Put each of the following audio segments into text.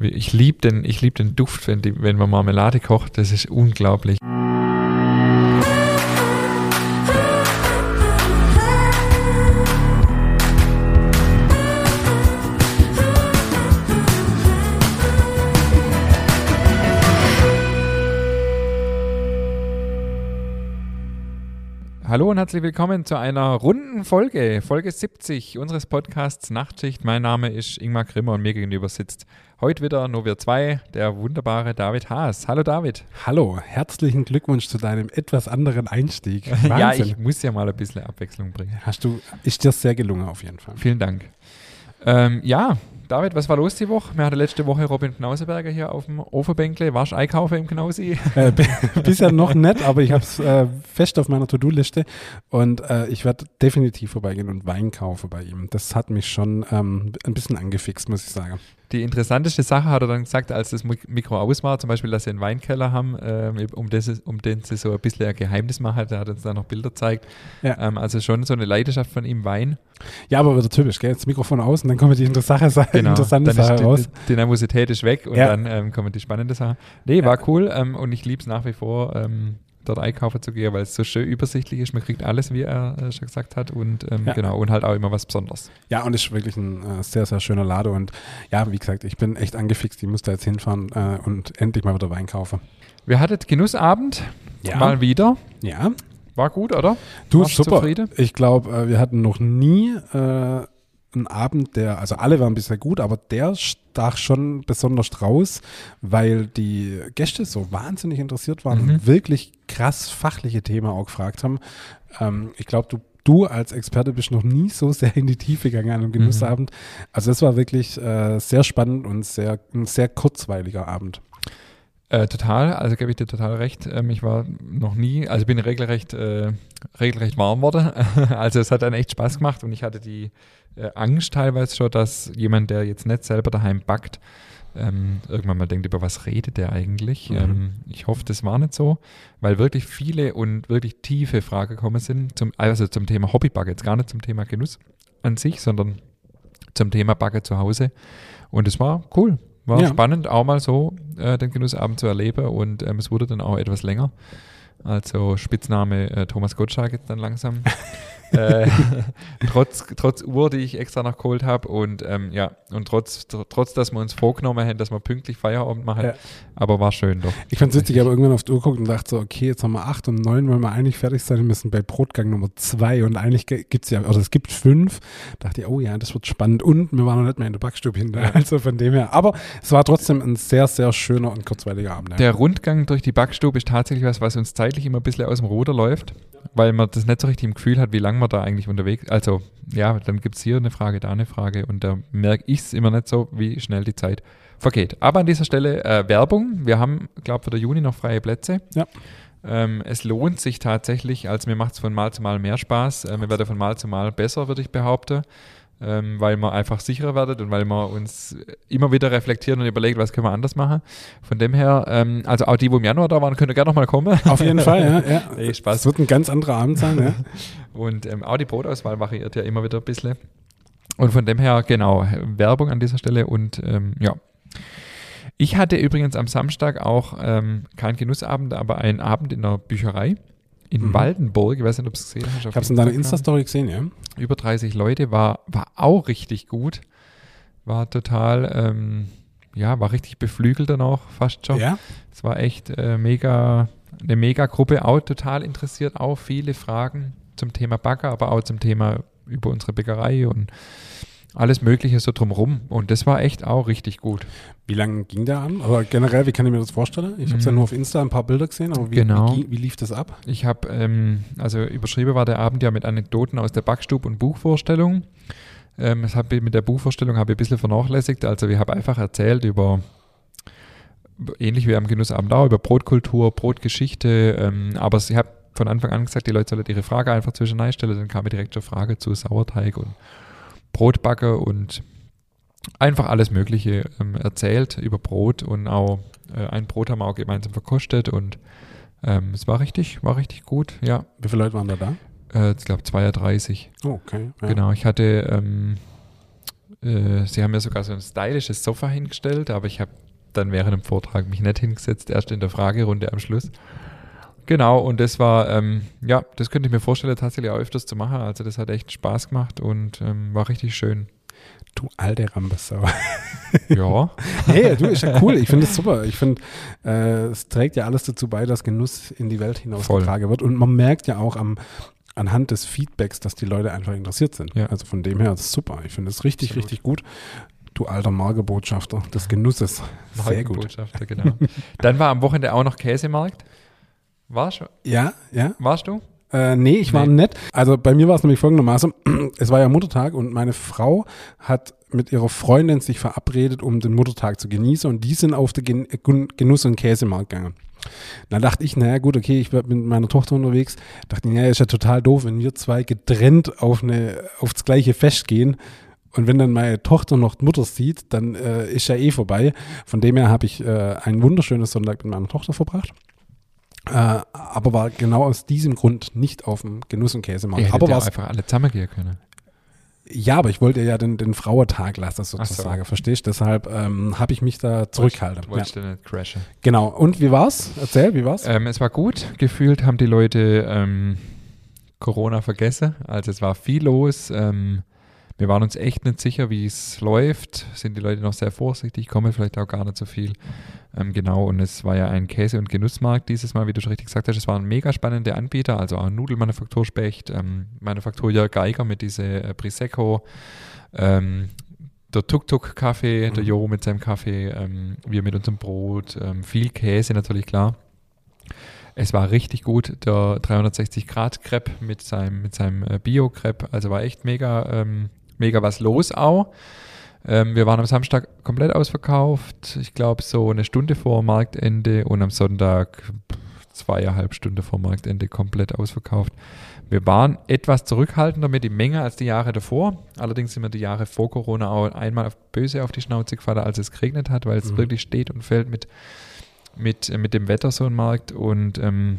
Ich liebe den, ich lieb den Duft, wenn, die, wenn man Marmelade kocht. Das ist unglaublich. Hallo und herzlich willkommen zu einer runden Folge, Folge 70 unseres Podcasts Nachtschicht. Mein Name ist Ingmar Grimmer und mir gegenüber sitzt heute wieder nur wir zwei, der wunderbare David Haas. Hallo David. Hallo, herzlichen Glückwunsch zu deinem etwas anderen Einstieg. Wahnsinn. ja, ich muss ja mal ein bisschen Abwechslung bringen. Hast du, ist dir sehr gelungen auf jeden Fall. Vielen Dank. Ähm, ja, David, was war los die Woche? Wir hatten letzte Woche Robin Knauseberger hier auf dem Ofenbänkle. Warst du einkaufen im Knausi? Äh, bisher noch nicht, aber ich habe es äh, fest auf meiner To-Do-Liste und äh, ich werde definitiv vorbeigehen und Wein kaufen bei ihm. Das hat mich schon ähm, ein bisschen angefixt, muss ich sagen. Die interessanteste Sache hat er dann gesagt, als das Mikro aus war, zum Beispiel, dass sie einen Weinkeller haben, ähm, um, das, um den sie so ein bisschen ein Geheimnis machen. Er hat uns da noch Bilder gezeigt. Ja. Ähm, also schon so eine Leidenschaft von ihm, Wein. Ja, aber wieder typisch, gell? Das Mikrofon aus und dann kommt die interessante Sache, genau. interessante dann Sache die, raus. Die Nervosität ist weg und ja. dann ähm, kommen die spannende Sache. Nee, war ja. cool ähm, und ich liebe es nach wie vor ähm, dort einkaufen zu gehen, weil es so schön übersichtlich ist. Man kriegt alles, wie er äh, schon gesagt hat. Und ähm, ja. genau, und halt auch immer was Besonderes. Ja, und ist wirklich ein äh, sehr, sehr schöner Lade. Und ja, wie gesagt, ich bin echt angefixt. Ich muss da jetzt hinfahren äh, und endlich mal wieder Wein kaufen. Wir hatten Genussabend ja. mal wieder. Ja. War gut, oder? Du, Warst super. Zufrieden? Ich glaube, äh, wir hatten noch nie äh, ein Abend, der, also alle waren bisher gut, aber der stach schon besonders raus, weil die Gäste so wahnsinnig interessiert waren mhm. und wirklich krass fachliche Themen auch gefragt haben. Ähm, ich glaube, du du als Experte bist noch nie so sehr in die Tiefe gegangen an einem Genussabend. Mhm. Also es war wirklich äh, sehr spannend und sehr, ein sehr kurzweiliger Abend. Äh, total, also gebe ich dir total recht. Ähm, ich war noch nie, also bin regelrecht, äh, regelrecht warm worden. also es hat dann echt Spaß gemacht und ich hatte die äh, Angst teilweise schon, dass jemand, der jetzt nicht selber daheim backt, ähm, irgendwann mal denkt, über was redet der eigentlich? Mhm. Ähm, ich hoffe, das war nicht so, weil wirklich viele und wirklich tiefe Fragen gekommen sind, zum, also zum Thema Hobbybacke, jetzt gar nicht zum Thema Genuss an sich, sondern zum Thema Backe zu Hause. Und es war cool. War ja. spannend, auch mal so äh, den Genussabend zu erleben und ähm, es wurde dann auch etwas länger. Also Spitzname äh, Thomas Gottschalk jetzt dann langsam. äh, trotz, trotz Uhr, die ich extra noch geholt habe und ähm, ja, und trotz, trotz, dass wir uns vorgenommen haben, dass wir pünktlich Feierabend machen, ja. aber war schön doch. Ich fand es witzig, ich habe irgendwann auf die Uhr geguckt und dachte so, okay, jetzt haben wir acht und neun, weil wir eigentlich fertig sein müssen bei Brotgang Nummer zwei und eigentlich gibt es ja, oder es gibt fünf. dachte ich, oh ja, das wird spannend und wir waren noch nicht mehr in der Backstube hinter, ja. also von dem her. Aber es war trotzdem ein sehr, sehr schöner und kurzweiliger Abend. Ja. Der Rundgang durch die Backstube ist tatsächlich was, was uns zeitlich immer ein bisschen aus dem Ruder läuft, weil man das nicht so richtig im Gefühl hat, wie lange man da eigentlich unterwegs Also, ja, dann gibt es hier eine Frage, da eine Frage und da merke ich es immer nicht so, wie schnell die Zeit vergeht. Aber an dieser Stelle äh, Werbung. Wir haben, glaube ich, für der Juni noch freie Plätze. Ja. Ähm, es lohnt sich tatsächlich, also mir macht es von Mal zu Mal mehr Spaß. Äh, mir werde von Mal zu Mal besser, würde ich behaupten ähm, weil man einfach sicherer werdet und weil man uns immer wieder reflektieren und überlegt, was können wir anders machen. Von dem her, ähm, also auch die, wo im Januar da waren, können gerne nochmal kommen. Auf jeden Fall, ja. ja. Hey, Spaß. Es wird ein ganz anderer Abend sein, ja. und ähm, auch die Brotauswahl variiert ja immer wieder ein bisschen. Und von dem her, genau, Werbung an dieser Stelle und ähm, ja. Ich hatte übrigens am Samstag auch ähm, keinen Genussabend, aber einen Abend in der Bücherei in mhm. Waldenburg. Ich weiß nicht, ob du es gesehen hast. Ich habe es in deiner Insta-Story gesehen, ja. Über 30 Leute, war, war auch richtig gut. War total, ähm, ja, war richtig beflügelt dann auch fast schon. Ja. Es war echt äh, mega, eine mega Gruppe, auch total interessiert, auch viele Fragen zum Thema Bagger, aber auch zum Thema über unsere Bäckerei und alles Mögliche so drumrum. Und das war echt auch richtig gut. Wie lange ging der an? Aber generell, wie kann ich mir das vorstellen? Ich habe es ja mhm. nur auf Insta ein paar Bilder gesehen, aber wie, genau. wie, wie lief das ab? Ich habe, ähm, also überschrieben war der Abend ja mit Anekdoten aus der Backstube und Buchvorstellung. Ähm, das hab, mit der Buchvorstellung habe ich ein bisschen vernachlässigt. Also ich habe einfach erzählt über ähnlich wie am Genussabend auch, über Brotkultur, Brotgeschichte, ähm, aber ich habe von Anfang an gesagt, die Leute sollen ihre Frage einfach zwischen stellen, dann kam mir direkt zur Frage zu Sauerteig und Brotbacke und einfach alles Mögliche ähm, erzählt über Brot und auch äh, ein Brot haben wir auch gemeinsam verkostet und ähm, es war richtig, war richtig gut, ja. Wie viele Leute waren da da? Äh, ich glaube 32. Oh, okay. Ja. Genau, ich hatte ähm, äh, sie haben mir sogar so ein stylisches Sofa hingestellt, aber ich habe dann während dem Vortrag mich nicht hingesetzt, erst in der Fragerunde am Schluss. Genau, und das war, ähm, ja, das könnte ich mir vorstellen, tatsächlich auch öfters zu machen. Also das hat echt Spaß gemacht und ähm, war richtig schön. Du alte Rambesau. Ja. hey, du, ist ja cool. Ich finde es super. Ich finde, äh, es trägt ja alles dazu bei, dass Genuss in die Welt hinausgetragen wird. Und man merkt ja auch am, anhand des Feedbacks, dass die Leute einfach interessiert sind. Ja. Also von dem her ist es super. Ich finde es richtig, Absolut. richtig gut. Du alter Margebotschafter des Genusses. Sehr gut. Genau. Dann war am Wochenende auch noch Käsemarkt. Warst, du- Ja, ja. warst du? Äh, nee, ich war Nee. nett. Also bei mir war es nämlich folgendermaßen, es war ja Muttertag und meine Frau hat mit ihrer Freundin sich verabredet, um den Muttertag zu genießen und die sind auf den Genuss- und Käsemarkt gegangen. Da dachte ich, naja gut, okay, ich bin mit meiner Tochter unterwegs. Dachte ich, naja, ist ja total doof, wenn wir zwei getrennt auf eine, aufs gleiche Fest gehen. Und wenn dann meine Tochter noch Mutter sieht, dann äh, ist ja eh vorbei. Von dem her habe ich äh, ein wunderschönes Sonntag mit meiner Tochter verbracht. Äh, aber war genau aus diesem Grund nicht auf dem Genuss- und Käsemarkt. Ihr aber ja einfach alle zusammengehen können. ja, aber ich wollte ja den, den Frauentag lassen, so. sozusagen, verstehst du? Deshalb ähm, habe ich mich da zurückgehalten. Du Ja. wolltest ja nicht crashen. Genau. Und wie war's? Erzähl, wie war's? Ähm, es war gut. Gefühlt haben die Leute ähm, Corona vergessen. Also es war viel los. Ähm, wir waren uns echt nicht sicher, wie es läuft. Sind die Leute noch sehr vorsichtig, kommen vielleicht auch gar nicht so viel. Ähm, genau, und es war ja ein Käse- und Genussmarkt dieses Mal, wie du schon richtig gesagt hast. Es waren mega spannende Anbieter, also auch Nudelmanufaktur Specht, ähm, Manufaktur Jörg Geiger mit diese äh, Prisecco, ähm, der Tuk-Tuk-Kaffee, der Mhm. Jo mit seinem Kaffee, ähm, wir mit unserem Brot, ähm, viel Käse natürlich, klar. Es war richtig gut, der 360-Grad-Crepe mit seinem, mit seinem äh, Bio-Crepe, also war echt mega, ähm, mega was los auch. Ähm, wir waren am Samstag komplett ausverkauft, ich glaube so eine Stunde vor Marktende und am Sonntag zweieinhalb Stunden vor Marktende komplett ausverkauft. Wir waren etwas zurückhaltender mit die Menge als die Jahre davor. Allerdings sind wir die Jahre vor Corona auch einmal auf, böse auf die Schnauze gefallen, als es geregnet hat, weil es Mhm. wirklich steht und fällt mit, mit, äh, mit dem Wetter so ein Markt. Und ähm,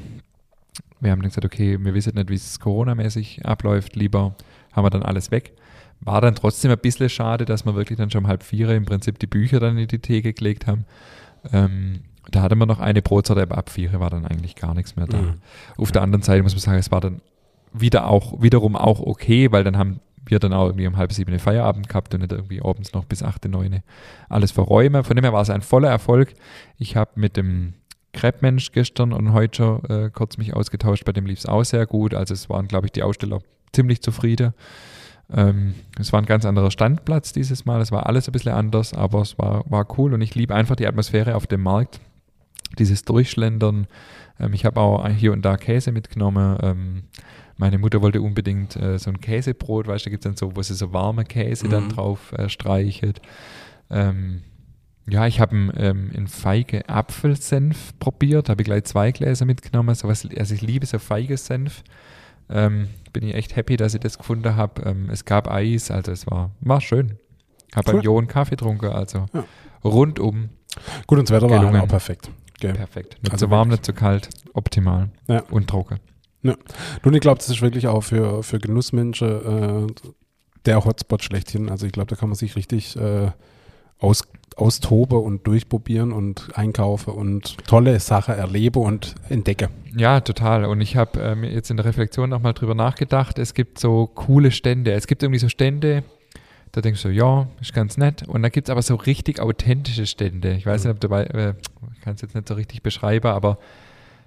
wir haben dann gesagt, okay, wir wissen nicht, wie es Corona-mäßig abläuft. Lieber haben wir dann alles weg. War dann trotzdem ein bisschen schade, dass wir wirklich dann schon um halb vier im Prinzip die Bücher dann in die Theke gelegt haben. Ähm, da hatten wir noch eine Brotsorte, aber ab vier war dann eigentlich gar nichts mehr da. Mhm. Auf der anderen Seite muss man sagen, es war dann wieder auch, wiederum auch okay, weil dann haben wir dann auch irgendwie um halb sieben Feierabend gehabt und nicht irgendwie abends noch bis achte, neune alles verräumen. Von dem her war es ein voller Erfolg. Ich habe mit dem Crepe-Mensch gestern und heute schon äh, kurz mich ausgetauscht, bei dem lief es auch sehr gut. Also es waren, glaube ich, die Aussteller ziemlich zufrieden. Ähm, es war ein ganz anderer Standplatz dieses Mal. Es war alles ein bisschen anders, aber es war, war cool und ich liebe einfach die Atmosphäre auf dem Markt. Dieses Durchschlendern. Ähm, ich habe auch hier und da Käse mitgenommen. Ähm, meine Mutter wollte unbedingt äh, so ein Käsebrot, weißt du, da gibt es dann so, wo sie so warme Käse dann Mhm. drauf äh, streichelt. Ähm, ja, ich habe einen, ähm, einen feige Apfelsenf probiert, habe ich gleich zwei Gläser mitgenommen. So was, also ich liebe so feiges Senf. Ähm, bin ich echt happy, dass ich das gefunden habe. Ähm, es gab Eis, also es war, war schön. Habe Cool. beim Jo einen Kaffee getrunken, also Ja. rundum Gut, und das Wetter war Gelungen. halt auch perfekt. Gell. perfekt. Nicht Also zu warm, wirklich. nicht zu kalt, optimal Ja. und trocken. Du, und ich glaube, das ist wirklich auch für, für Genussmenschen äh, der Hotspot schlechthin. Also ich glaube, da kann man sich richtig äh, aus, austoben und durchprobieren und einkaufen und tolle Sachen erleben und entdecken. Ja, total. Und ich habe ähm, jetzt in der Reflexion nochmal drüber nachgedacht. Es gibt so coole Stände. Es gibt irgendwie so Stände, da denkst du, ja, ist ganz nett. Und dann gibt es aber so richtig authentische Stände. Ich weiß Mhm. nicht, ob du bei, äh, ich kann es jetzt nicht so richtig beschreiben, aber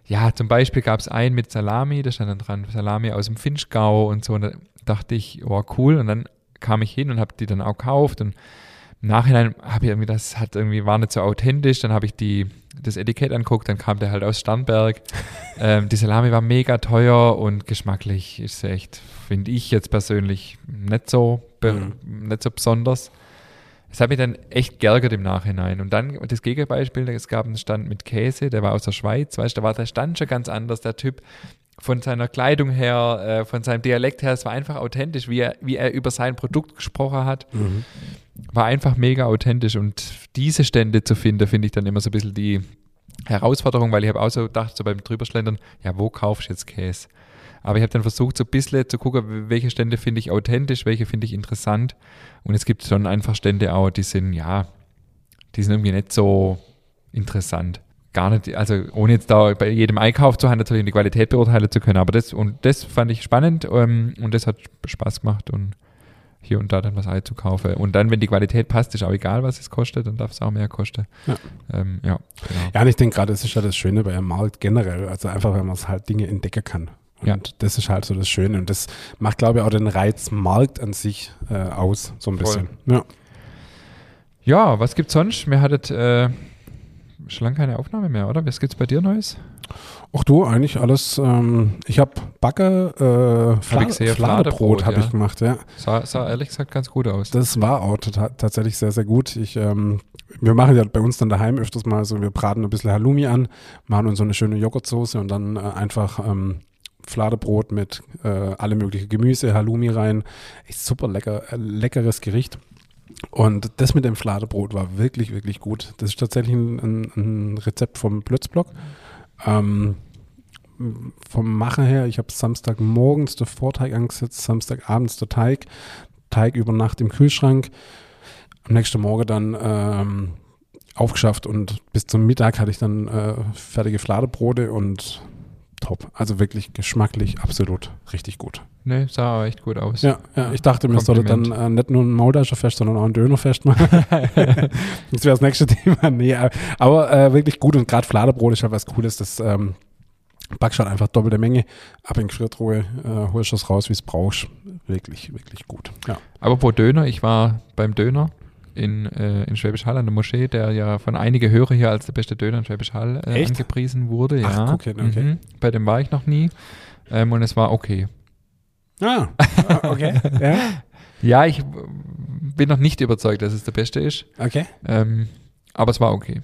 ja, zum Beispiel gab es einen mit Salami, da stand dann dran, Salami aus dem Finchgau und so. Und da dachte ich, oh cool. Und dann kam ich hin und habe die dann auch gekauft. Und im Nachhinein habe ich irgendwie, das hat irgendwie, war nicht so authentisch. Dann habe ich die, das Etikett anguckt, dann kam der halt aus Starnberg. ähm, die Salami war mega teuer und geschmacklich ist sie echt, finde ich jetzt persönlich nicht so, be nicht so besonders. Es hat mich dann echt geärgert im Nachhinein. Und dann das Gegenbeispiel, es gab einen Stand mit Käse, der war aus der Schweiz, weißt du, da war der Stand schon ganz anders, der Typ von seiner Kleidung her, äh, von seinem Dialekt her, es war einfach authentisch, wie er, wie er über sein Produkt gesprochen hat, war einfach mega authentisch. Und diese Stände zu finden, finde ich dann immer so ein bisschen die Herausforderung, weil ich habe auch so gedacht, so beim Drüberschlendern, ja, wo kaufst du jetzt Käse? Aber ich habe dann versucht, so ein bisschen zu gucken, welche Stände finde ich authentisch, welche finde ich interessant. Und es gibt schon einfach Stände auch, die sind, ja, die sind irgendwie nicht so interessant. Gar nicht, also ohne jetzt da bei jedem Einkauf zu haben, natürlich die Qualität beurteilen zu können. Aber das, und das fand ich spannend ähm, und das hat Spaß gemacht und hier und da dann was einzukaufen. Und dann, wenn die Qualität passt, ist auch egal, was es kostet, dann darf es auch mehr kosten. Ja. Ähm, ja, genau. Ja, und ich denke gerade, das ist ja das Schöne bei einem Markt generell. Also einfach, wenn man es halt Dinge entdecken kann. Und Ja. das ist halt so das Schöne. Und das macht, glaube ich, auch den Reiz Markt an sich äh, aus, so ein Voll. bisschen. Ja. Ja, was gibt's sonst? Wir hattet äh, schon lange keine Aufnahme mehr, oder? Was gibt's bei dir Neues? Auch du, eigentlich alles. Ähm, ich habe Backe, äh, Fla gesehen, Fladebrot habe ja. ich gemacht, ja. Sah, sah ehrlich gesagt ganz gut aus. Das war auch tatsächlich sehr, sehr gut. Ich, ähm, wir machen ja bei uns dann daheim öfters mal so, wir braten ein bisschen Halloumi an, machen uns so eine schöne Joghurtsoße und dann äh, einfach ähm, Fladebrot mit äh, alle möglichen Gemüse, Halloumi rein. Echt super lecker, äh, leckeres Gericht. Und das mit dem Fladebrot war wirklich, wirklich gut. Das ist tatsächlich ein, ein, ein Rezept vom Plötzblock. Ähm, vom Machen her, ich habe Samstagmorgens der Vorteig angesetzt, Samstagabends der Teig, Teig über Nacht im Kühlschrank, am nächsten Morgen dann ähm, aufgeschafft und bis zum Mittag hatte ich dann äh, fertige Fladebrote und top. Also wirklich geschmacklich absolut richtig gut. Ne, sah aber echt gut aus. Ja, ja ich dachte, mir sollte dann äh, nicht nur ein Maultaschenfest, sondern auch ein Dönerfest machen. das wäre das nächste Thema. Nee, äh, aber äh, wirklich gut und gerade Fladebrot ist halt was Cooles. Das ähm, backst halt einfach doppelte Menge, ab in Gefriertruhe, äh, holst das raus, wie es brauchst. Wirklich, wirklich gut. Ja. Aber pro Döner, ich war beim Döner in, äh, in Schwäbisch Hall an der Moschee, der ja von einige Hörer hier als der beste Döner in Schwäbisch Hall äh, angepriesen wurde. Ach, ja. hin, okay. Mhm. Bei dem war ich noch nie. Ähm, und es war okay. Ah, okay. ja, Ja, ich bin noch nicht überzeugt, dass es der beste ist. okay. Ähm, aber es war okay.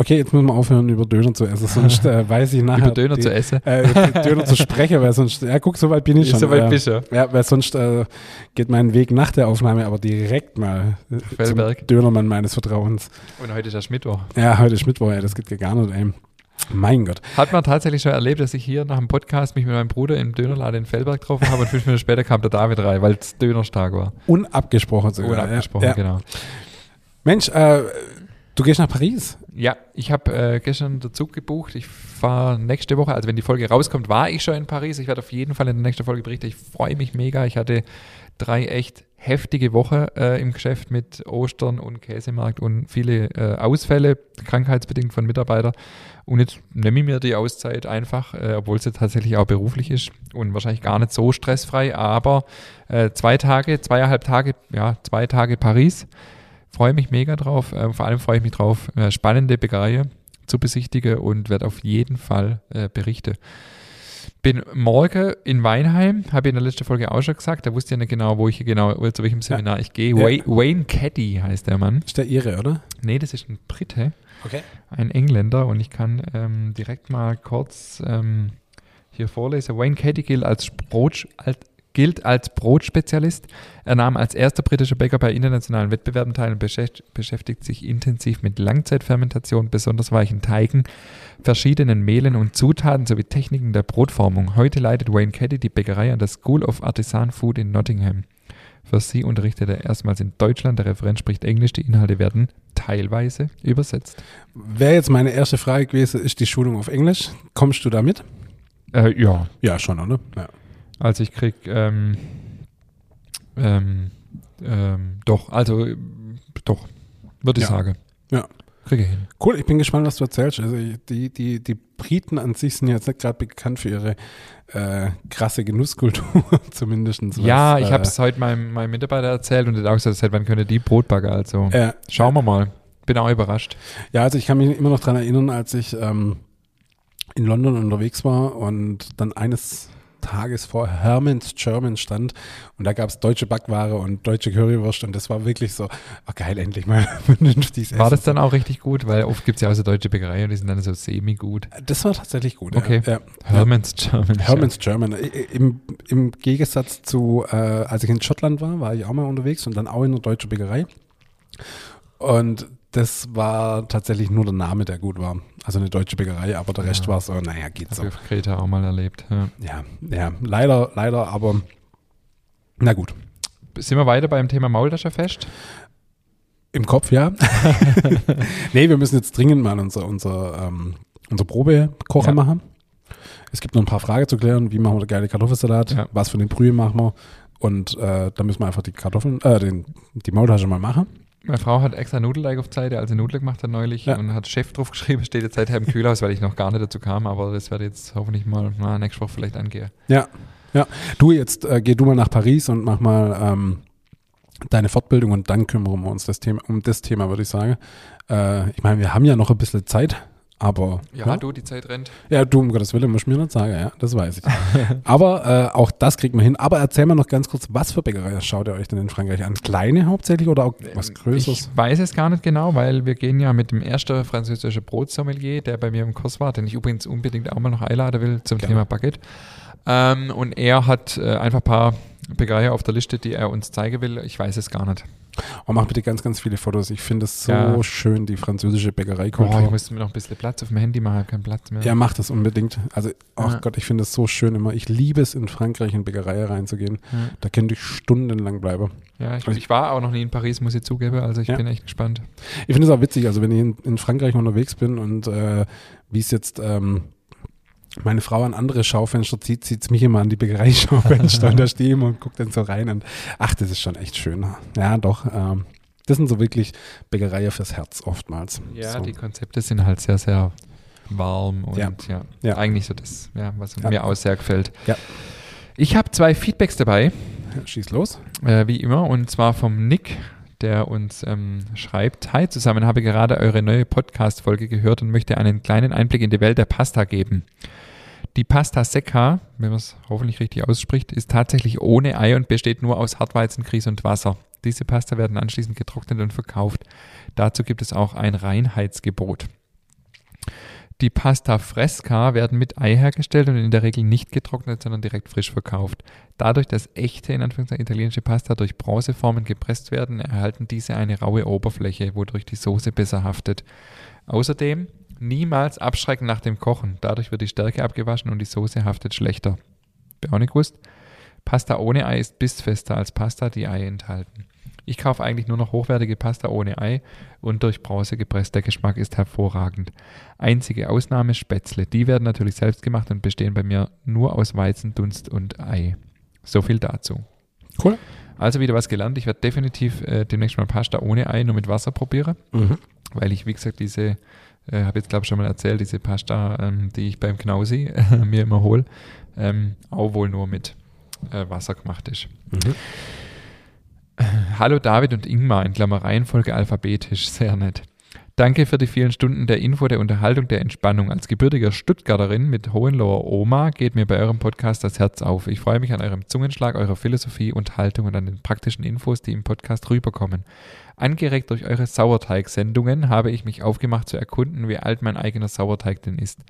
Okay, jetzt müssen wir aufhören, über Döner zu essen, sonst äh, weiß ich nachher. Über Döner die, zu essen. Äh, über Döner zu sprechen, weil sonst, ja, guck, so weit bin ich schon. Soweit äh, bist du. Ja, weil sonst äh, geht mein Weg nach der Aufnahme aber direkt mal äh, Fellberg. zum Dönermann meines Vertrauens. Und heute ist ja Mittwoch. Ja, heute ist Mittwoch, ey, das geht ja gar nicht, ey. Mein Gott. Hat man tatsächlich schon erlebt, dass ich hier nach dem Podcast mich mit meinem Bruder im Dönerladen in Fellberg getroffen habe und fünf Minuten später kam der David rein, weil es Dönerstag war. Unabgesprochen sogar. Unabgesprochen, ja, ja. genau. Mensch, äh, du gehst nach Paris. Ja, ich habe äh, gestern den Zug gebucht. Ich fahre nächste Woche, also wenn die Folge rauskommt, war ich schon in Paris. Ich werde auf jeden Fall in der nächsten Folge berichten. Ich freue mich mega. Ich hatte drei echt heftige Wochen äh, im Geschäft mit Ostern und Käsemarkt und viele äh, Ausfälle, krankheitsbedingt von Mitarbeitern. Und jetzt nehme ich mir die Auszeit einfach, äh, obwohl es jetzt tatsächlich auch beruflich ist und wahrscheinlich gar nicht so stressfrei, aber äh, zwei Tage, zweieinhalb Tage, ja, zwei Tage Paris. Freue mich mega drauf. Äh, vor allem freue ich mich drauf, äh, spannende Bäckerei zu besichtigen und werde auf jeden Fall äh, berichten. Bin morgen in Weinheim, habe ich in der letzten Folge auch schon gesagt. Da wusste ich ja nicht genau, wo ich hier genau, zu welchem Seminar ich gehe. Ja. Wayne, Wayne Caddy heißt der Mann. Ist der Ihre, oder? Nee, das ist ein Brite, Okay. ein Engländer und ich kann ähm, direkt mal kurz ähm, hier vorlesen. Wayne Caddy gilt als, Brot, als, gilt als Brotspezialist. Er nahm als erster britischer Bäcker bei internationalen Wettbewerben teil und beschäft, beschäftigt sich intensiv mit Langzeitfermentation, besonders weichen Teigen, verschiedenen Mehlen und Zutaten sowie Techniken der Brotformung. Heute leitet Wayne Caddy die Bäckerei an der School of Artisan Food in Nottingham. Für sie unterrichtet er erstmals in Deutschland. Der Referent spricht Englisch. Die Inhalte werden teilweise übersetzt. Wäre jetzt meine erste Frage gewesen, ist die Schulung auf Englisch? Kommst du da mit? Äh, ja, Ja, schon, oder? Ja. Also ich krieg ähm, ähm, ähm, doch, also doch, würde ich Ja. sagen. Ja. Kriege ich hin. Cool, ich bin gespannt, was du erzählst. Also die, die, die Briten an sich sind jetzt nicht gerade bekannt für ihre äh, krasse Genusskultur, zumindest. was, ja, ich äh, habe es heute meinem, meinem Mitarbeiter erzählt und der hat auch gesagt, wann können die Brotbagger? Also äh, schauen wir mal. Bin auch überrascht. Ja, also ich kann mich immer noch dran erinnern, als ich ähm, in London unterwegs war und dann eines Tages vor Herman's German stand und da gab es deutsche Backware und deutsche Currywurst und das war wirklich so, oh geil, endlich mal vernünftiges War das Essen. dann auch richtig gut? Weil oft gibt es ja auch so deutsche Bäckereien und die sind dann so semi-gut. Das war tatsächlich gut. Okay. Ja. Herman's German. Herman's German. Im, Im Gegensatz zu, äh, als ich in Schottland war, war ich auch mal unterwegs und dann auch in einer deutschen Bäckerei. Und das war tatsächlich nur der Name, der gut war. Also eine deutsche Bäckerei, aber der Rest Ja. war so, naja, geht so. Auf Kreta auch mal erlebt. Ja. Ja, ja, leider, leider, aber na gut. Sind wir weiter beim Thema Maultaschenfest? Im Kopf, ja. nee, wir müssen jetzt dringend mal unser, unser, ähm, unser Probekocher Ja. machen. Es gibt noch ein paar Fragen zu klären. Wie machen wir den geile Kartoffelsalat? Ja. Was für eine Brühe machen wir? Und äh, da müssen wir einfach die Kartoffeln, äh, den, die Maultasche mal machen. Meine Frau hat extra Nudelteig auf Zeit, als sie Nudeln gemacht hat neulich Ja. und hat Chef drauf geschrieben, steht jetzt seither im Kühlhaus, weil ich noch gar nicht dazu kam, aber das werde ich jetzt hoffentlich mal na, nächste Woche vielleicht angehen. Ja, ja. Du jetzt, äh, geh du mal nach Paris und mach mal ähm, deine Fortbildung und dann kümmern wir uns das Thema, um das Thema, würde ich sagen. Äh, ich meine, wir haben ja noch ein bisschen Zeit, aber Ja, du, die Zeit rennt. Ja, du, um Gottes Willen, musst du mir nicht sagen, ja, das weiß ich. Aber äh, auch das kriegt man hin. Aber erzähl mal noch ganz kurz, was für Bäckerei schaut ihr euch denn in Frankreich an? Kleine hauptsächlich oder auch was Größeres? Ich weiß es gar nicht genau, weil wir gehen ja mit dem ersten französischen Brotsommelier, der bei mir im Kurs war, den ich übrigens unbedingt auch mal noch einladen will zum Gerne. Thema Baguette. Ähm, und er hat äh, einfach ein paar Bäckereien auf der Liste, die er uns zeigen will. Ich weiß es gar nicht. Und mach bitte ganz, ganz viele Fotos. Ich finde es so Ja. schön, die französische Oh, ich Bäckereikultur. müsste mir noch ein bisschen Platz auf dem Handy machen, keinen Platz mehr. ja, mach das unbedingt. Also, ach Ja. Gott, ich finde es so schön immer. Ich liebe es, in Frankreich in Bäckerei reinzugehen. Ja. Da könnte ich stundenlang bleiben. Ja, ich, ich war auch noch nie in Paris, muss ich zugeben, also ich bin echt gespannt. Ich finde es auch witzig, also wenn ich in, in Frankreich unterwegs bin und äh, wie es jetzt ähm, meine Frau an andere Schaufenster zieht, zieht es mich immer an die Bäckereischaufenster und da stehe ich immer und gucke dann so rein und ach, das ist schon echt schön. Ja, doch. Ähm, das sind so wirklich Bäckereien fürs Herz oftmals. Ja, so. die Konzepte sind halt sehr, sehr warm und Ja. ja, Ja. eigentlich so das, ja, was mir auch sehr gefällt. Ja. Ich habe zwei Feedbacks dabei, Schieß los. äh, wie immer, und zwar vom Nick, der uns ähm, schreibt, Hi zusammen, habe gerade eure neue Podcast-Folge gehört und möchte einen kleinen Einblick in die Welt der Pasta geben. Die Pasta Secca, wenn man es hoffentlich richtig ausspricht, ist tatsächlich ohne Ei und besteht nur aus Hartweizen, Grieß und Wasser. Diese Pasta werden anschließend getrocknet und verkauft. Dazu gibt es auch ein Reinheitsgebot. Die Pasta Fresca werden mit Ei hergestellt und in der Regel nicht getrocknet, sondern direkt frisch verkauft. Dadurch, dass echte, in Anführungszeichen italienische Pasta durch Bronzeformen gepresst werden, erhalten diese eine raue Oberfläche, wodurch die Soße besser haftet. Außerdem niemals abschrecken nach dem Kochen. Dadurch wird die Stärke abgewaschen und die Soße haftet schlechter. Nicht gewusst? Pasta ohne Ei ist bissfester als Pasta, die Ei enthalten. Ich kaufe eigentlich nur noch hochwertige Pasta ohne Ei und durch Bronze gepresst. Der Geschmack ist hervorragend. Einzige Ausnahme Spätzle. Die werden natürlich selbst gemacht und bestehen bei mir nur aus Weizen, Dunst und Ei. So viel dazu. Cool. Also wieder was gelernt. Ich werde definitiv äh, demnächst mal Pasta ohne Ei nur mit Wasser probieren, Mhm. weil ich, wie gesagt, diese, äh, habe jetzt glaube ich schon mal erzählt, diese Pasta, ähm, die ich beim Knausi äh, mir immer hole, ähm, auch wohl nur mit äh, Wasser gemacht ist. Mhm. Hallo David und Ingmar in Klammer Reihenfolge alphabetisch, sehr nett. Danke für die vielen Stunden der Info, der Unterhaltung, der Entspannung. Als gebürtiger Stuttgarterin mit Hohenloher Oma geht mir bei eurem Podcast das Herz auf. Ich freue mich an eurem Zungenschlag, eurer Philosophie und Haltung und an den praktischen Infos, die im Podcast rüberkommen. Angeregt durch eure Sauerteig-Sendungen habe ich mich aufgemacht zu erkunden, wie alt mein eigener Sauerteig denn ist.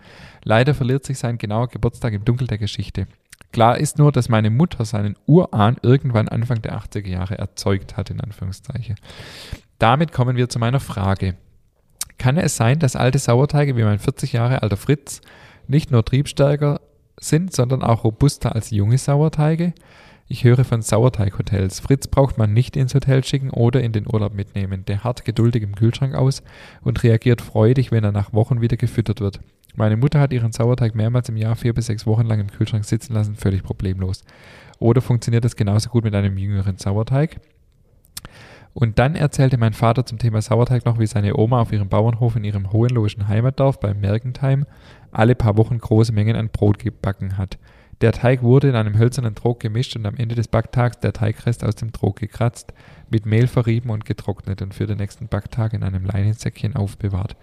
Leider verliert sich sein genauer Geburtstag im Dunkel der Geschichte. Klar ist nur, dass meine Mutter seinen Urahn irgendwann Anfang der 80er Jahre erzeugt hat, in Anführungszeichen. Damit kommen wir zu meiner Frage. Kann es sein, dass alte Sauerteige wie mein 40 Jahre alter Fritz nicht nur triebstärker sind, sondern auch robuster als junge Sauerteige? Ich höre von Sauerteighotels. Fritz braucht man nicht ins Hotel schicken oder in den Urlaub mitnehmen. Der harrt geduldig im Kühlschrank aus und reagiert freudig, wenn er nach Wochen wieder gefüttert wird. Meine Mutter hat ihren Sauerteig mehrmals im Jahr vier bis sechs Wochen lang im Kühlschrank sitzen lassen, völlig problemlos. Oder funktioniert das genauso gut mit einem jüngeren Sauerteig? Und dann erzählte mein Vater zum Thema Sauerteig noch, wie seine Oma auf ihrem Bauernhof in ihrem hohenlohischen Heimatdorf bei Mergentheim alle paar Wochen große Mengen an Brot gebacken hat. Der Teig wurde in einem hölzernen Trog gemischt und am Ende des Backtags der Teigrest aus dem Trog gekratzt, mit Mehl verrieben und getrocknet und für den nächsten Backtag in einem Leinensäckchen aufbewahrt.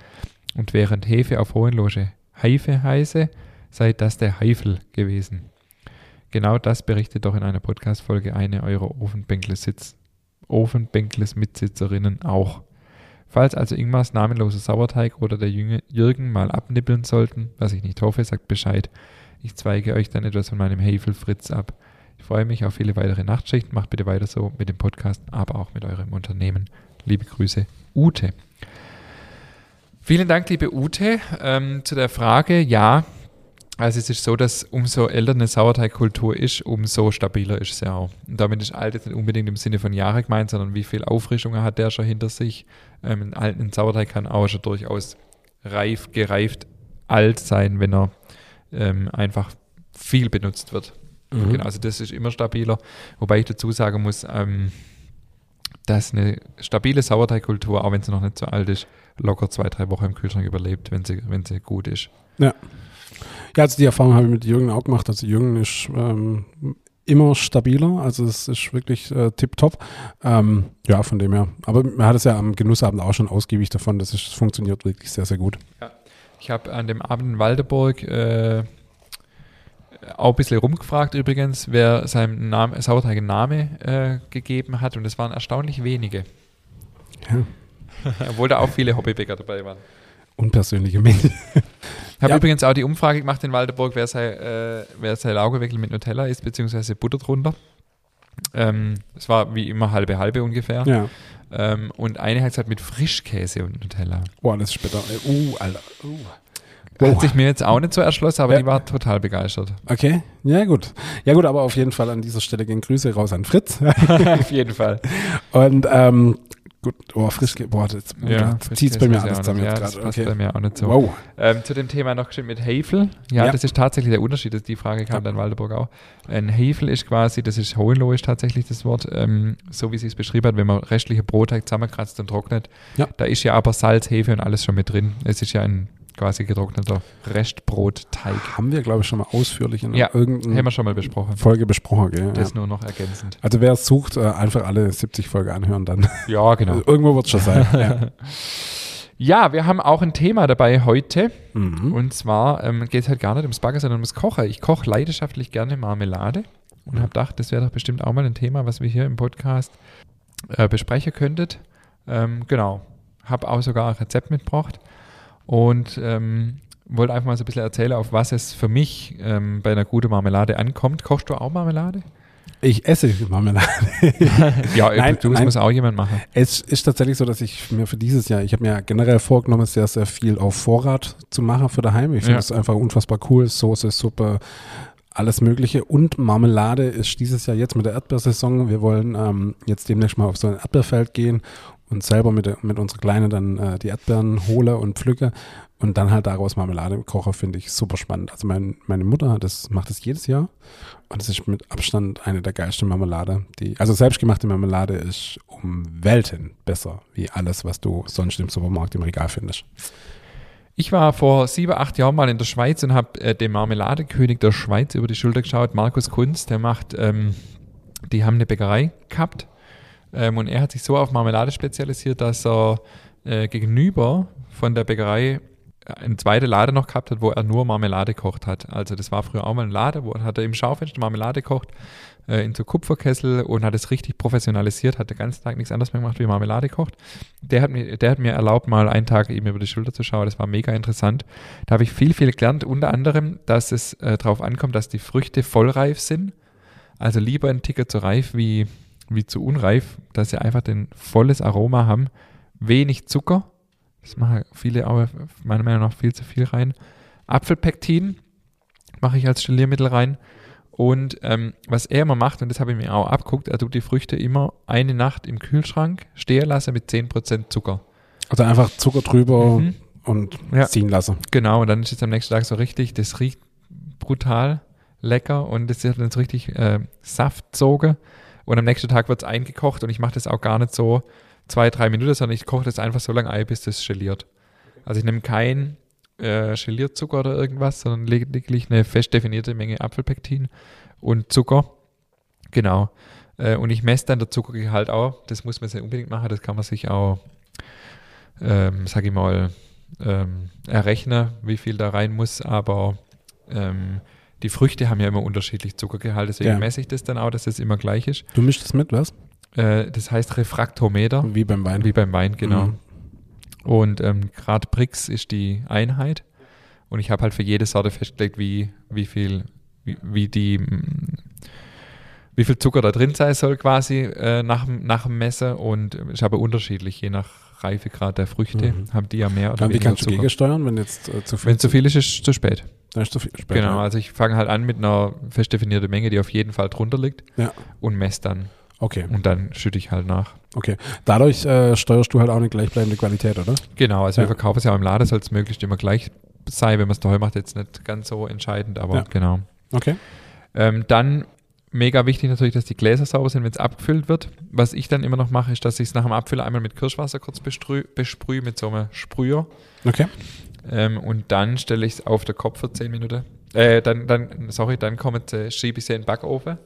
Und während Hefe auf Hohenlohe Heife heiße, sei das der Heifel gewesen. Genau das berichtet doch in einer Podcast-Folge eine eurer Ofenbänkles-Mitsitzerinnen auch. Falls also Ingmars namenloser Sauerteig oder der Jünger Jürgen mal abnippeln sollten, was ich nicht hoffe, sagt Bescheid. Ich zweige euch dann etwas von meinem Heifel Fritz ab. Ich freue mich auf viele weitere Nachtschichten. Macht bitte weiter so mit dem Podcast, aber auch mit eurem Unternehmen. Liebe Grüße, Ute. Vielen Dank, liebe Ute. Ähm, zu der Frage, ja, also es ist so, dass umso älter eine Sauerteigkultur ist, umso stabiler ist sie auch. Und damit ist alt jetzt nicht unbedingt im Sinne von Jahre gemeint, sondern wie viel Auffrischung hat der schon hinter sich. Ähm, ein alten Sauerteig kann auch schon durchaus reif, gereift alt sein, wenn er ähm, einfach viel benutzt wird. Mhm. Genau, also das ist immer stabiler. Wobei ich dazu sagen muss, ähm, dass eine stabile Sauerteigkultur, auch wenn sie noch nicht so alt ist, locker zwei, drei Wochen im Kühlschrank überlebt, wenn sie, wenn sie gut ist. Ja. Ja, also die Erfahrung habe ich mit Jürgen auch gemacht. Also Jürgen ist ähm, immer stabiler, also es ist wirklich äh, tipptopp. Ähm, ja, von dem her. Aber man hat es ja am Genussabend auch schon ausgiebig davon. Das, ist, funktioniert wirklich sehr, sehr gut. Ja. Ich habe an dem Abend in Waldeburg äh, auch ein bisschen rumgefragt übrigens, wer seinem Name, Sauerteig einen Namen äh, gegeben hat und es waren erstaunlich wenige. Ja. Obwohl da auch viele Hobbybäcker dabei waren. Unpersönliche Menschen. Ich habe ja. übrigens auch die Umfrage gemacht in Waldeburg, wer sein, äh, wer sein Laugewickel mit Nutella isst, beziehungsweise Butter drunter. Ähm, es war wie immer halbe halbe ungefähr. Ja. Ähm, und eine hat gesagt mit Frischkäse und Nutella. Boah, das ist später. Uh, Alter. Uh. Wow. Hat sich mir jetzt auch nicht so erschlossen, aber ja. die war total begeistert. Okay, ja gut. Ja gut, aber auf jeden Fall an dieser Stelle gehen Grüße raus an Fritz. auf jeden Fall. Und ähm, gut, oh, frisch, boah, das, ja, zieht es bei mir alles zusammen ja, jetzt gerade. Okay. bei mir auch nicht so. Wow. Ähm, zu dem Thema noch mit Hevel. Ja, ja, das ist tatsächlich der Unterschied. Die Frage kam ja. dann Waldeburg auch. Ein Hevel ist quasi, das ist Hohenlohe ist tatsächlich das Wort, ähm, so wie sie es beschrieben hat, wenn man restliche Brotteig zusammenkratzt und trocknet. Ja. Da ist ja aber Salz, Hefe und alles schon mit drin. Es ist ja ein quasi getrockneter Restbrotteig. Haben wir, glaube ich, schon mal ausführlich in ja, irgendeiner haben wir schon mal besprochen. Folge besprochen. Gell? Das ja. nur noch ergänzend. Also wer es sucht, äh, einfach alle 70 Folgen anhören dann. Ja, genau. Irgendwo wird es schon sein. ja. Ja, wir haben auch ein Thema dabei heute. Mhm. Und zwar ähm, geht es halt gar nicht ums Backen, sondern ums Kochen. Ich koche leidenschaftlich gerne Marmelade und mhm. habe gedacht, das wäre doch bestimmt auch mal ein Thema, was wir hier im Podcast äh, besprechen könntet. Ähm, genau. Habe auch sogar ein Rezept mitgebracht und ähm, wollte einfach mal so ein bisschen erzählen, auf was es für mich ähm, bei einer guten Marmelade ankommt. Kochst du auch Marmelade? Ich esse Marmelade. ja, nein, du, das nein, muss auch jemand machen. Es ist tatsächlich so, dass ich mir für dieses Jahr, ich habe mir generell vorgenommen, sehr, sehr viel auf Vorrat zu machen für daheim. Ich finde es ja. einfach unfassbar cool. Soße, Suppe, alles Mögliche. Und Marmelade ist dieses Jahr jetzt mit der Erdbeersaison. Wir wollen ähm, jetzt demnächst mal auf so ein Erdbeerfeld gehen und selber mit, mit unserer Kleine dann äh, die Erdbeeren hole und pflücke und dann halt daraus Marmelade koche, finde ich super spannend. Also mein, meine Mutter das, macht das jedes Jahr und es ist mit Abstand eine der geilsten Marmelade. Die, also selbstgemachte Marmelade ist um Welten besser wie alles, was du sonst im Supermarkt im Regal findest. Ich war vor sieben, acht Jahren mal in der Schweiz und habe äh, den Marmeladekönig der Schweiz über die Schulter geschaut, Markus Kunz, der macht, ähm, die haben eine Bäckerei gehabt ähm, und er hat sich so auf Marmelade spezialisiert, dass er äh, gegenüber von der Bäckerei eine zweite Lade noch gehabt hat, wo er nur Marmelade kocht hat. Also das war früher auch mal ein Lade, wo hat er im Schaufenster Marmelade kocht, äh, in so Kupferkessel und hat es richtig professionalisiert, hat den ganzen Tag nichts anderes mehr gemacht, wie Marmelade kocht. Der hat mir, der hat mir erlaubt, mal einen Tag ihm über die Schulter zu schauen. Das war mega interessant. Da habe ich viel, viel gelernt, unter anderem, dass es äh, darauf ankommt, dass die Früchte vollreif sind. Also lieber ein Ticker zu reif wie wie zu unreif, dass sie einfach ein volles Aroma haben, wenig Zucker, das machen viele auch meiner Meinung nach viel zu viel rein. Apfelpektin mache ich als Stiliermittel rein. Und ähm, was er immer macht, und das habe ich mir auch abguckt, er tut die Früchte immer eine Nacht im Kühlschrank stehen lassen mit 10% Zucker. Also einfach Zucker drüber mhm. und ja. ziehen lassen. Genau, und dann ist es am nächsten Tag so richtig, das riecht brutal lecker und das ist dann so richtig äh, Saftzoge. Und am nächsten Tag wird es eingekocht und ich mache das auch gar nicht so zwei, drei Minuten, sondern ich koche das einfach so lange ein, bis das geliert. Also ich nehme kein äh, Gelierzucker oder irgendwas, sondern lediglich eine fest definierte Menge Apfelpektin und Zucker. Genau. Äh, und ich messe dann der Zuckergehalt auch. Das muss man nicht unbedingt machen, das kann man sich auch, ähm, sag ich mal, ähm, errechnen, wie viel da rein muss, aber ähm, die Früchte haben ja immer unterschiedlich Zuckergehalt, deswegen ja. messe ich das dann auch, dass das immer gleich ist. Du mischst das mit, was? Äh, das heißt Refraktometer. Wie beim Wein. Wie beim Wein, genau. Mhm. Und ähm, Grad Brix ist die Einheit. Und ich habe halt für jede Sorte festgelegt, wie, wie viel, wie, wie die, wie viel Zucker da drin sein soll quasi äh, nach, nach dem Messen. Und ich habe unterschiedlich, je nach Reifegrad der Früchte, Mhm. haben die ja mehr oder Dann, wie weniger kannst du Zucker. gegensteuern, wenn jetzt äh, zu viel Wenn zu viel ist, ist es zu spät. Dann ist zu viel. Später. Genau, also ich fange halt an mit einer fest definierten Menge, die auf jeden Fall drunter liegt Ja. und messe dann. Okay, Und dann schütte ich halt nach. okay. Dadurch äh, steuerst du halt auch eine gleichbleibende Qualität, oder? Genau, also Ja. wir verkaufen es ja auch im Laden, soll es möglichst immer gleich sein. Wenn man es daheim macht, jetzt nicht ganz so entscheidend, aber Ja. genau. Okay. Ähm, dann mega wichtig natürlich, dass die Gläser sauber sind, wenn es abgefüllt wird. Was ich dann immer noch mache, ist, dass ich es nach dem Abfüllen einmal mit Kirschwasser kurz besprühe, besprühe mit so einem Sprüher. Okay. Ähm, und dann stelle ich es auf den Kopf für 10 Minuten. Äh, dann, dann, sorry, dann kommt, äh, schiebe ich sie in den Backofen.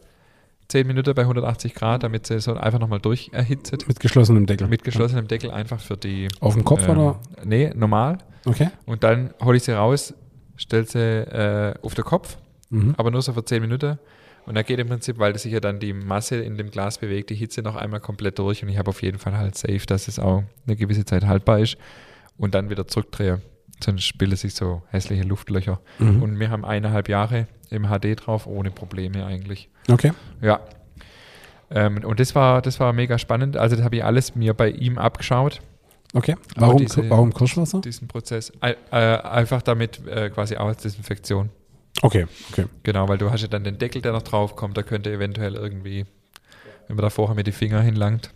10 Minuten bei 180 Grad, damit sie so einfach nochmal durcherhitzt. Mit geschlossenem Deckel. Mit geschlossenem Deckel einfach für die. Auf dem Kopf ähm, oder? Nee, normal. Okay. Und dann hole ich sie raus, stelle sie äh, auf den Kopf, Mhm. aber nur so für 10 Minuten. Und da geht im Prinzip, weil sich ja dann die Masse in dem Glas bewegt, die Hitze noch einmal komplett durch. Und ich habe auf jeden Fall halt safe, dass es auch eine gewisse Zeit haltbar ist. Und dann wieder zurückdrehe. Sonst bilden sich so hässliche Luftlöcher. Mhm. Und wir haben eineinhalb Jahre im HD drauf, ohne Probleme eigentlich. Okay. Ja. Ähm, und das war, das war mega spannend. Also das habe ich alles mir bei ihm abgeschaut, Okay. Warum, diese- warum Kirschwasser? diesen Prozess. Äh, einfach damit äh, quasi auch als Desinfektion. Okay, okay. Genau, weil du hast ja dann den Deckel, der noch drauf kommt, da könnte eventuell irgendwie, wenn man da vorher mit die Finger hinlangt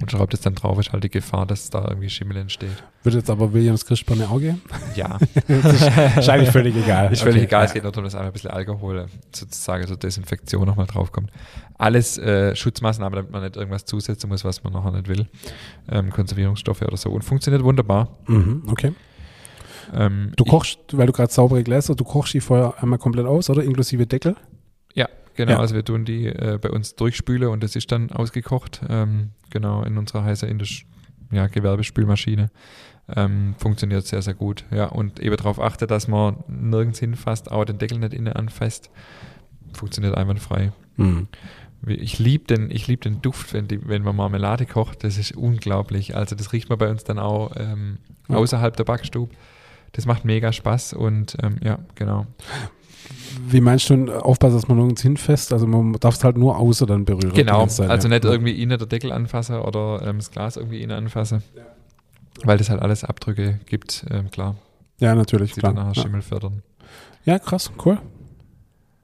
und schraubt es dann drauf, ist halt die Gefahr, dass da irgendwie Schimmel entsteht. Würde jetzt aber Williams Christbanne auch gehen? Ja, wahrscheinlich völlig egal. ist völlig Okay, egal, es geht nur darum, dass einfach ein bisschen Alkohol sozusagen zur Desinfektion nochmal draufkommt. Alles äh, Schutzmaßnahmen, damit man nicht irgendwas zusetzen muss, was man nachher nicht will. Ähm, Konservierungsstoffe oder so. Und funktioniert wunderbar. Mhm, okay. Ähm, Du kochst, weil du gerade saubere Gläser, du kochst die vorher einmal komplett aus, oder? Inklusive Deckel? Ja, genau. Ja. Also wir tun die äh, bei uns durchspülen und das ist dann ausgekocht. Ähm, genau, in unserer heißer Indisch ja, Gewerbespülmaschine. Ähm, funktioniert sehr, sehr gut. Ja, und eben darauf achte, dass man nirgends hinfasst, auch den Deckel nicht innen anfasst. Funktioniert einwandfrei. Mhm. Ich liebe den, ich lieb den Duft, wenn, die, wenn man Marmelade kocht. Das ist unglaublich. Also das riecht man bei uns dann auch ähm, außerhalb der Backstube. Das macht mega Spaß und ähm, ja, genau. Wie meinst du, aufpassen, dass man nirgends hinfasst? Also man darf es halt nur außer dann berühren. die Genau, also ja. nicht irgendwie innen der Deckel anfassen oder ähm, das Glas irgendwie innen anfassen. Weil das halt alles Abdrücke gibt, ähm, klar. Ja, natürlich, Sie klar. dann nachher Ja. Schimmel fördern. ja, krass, cool.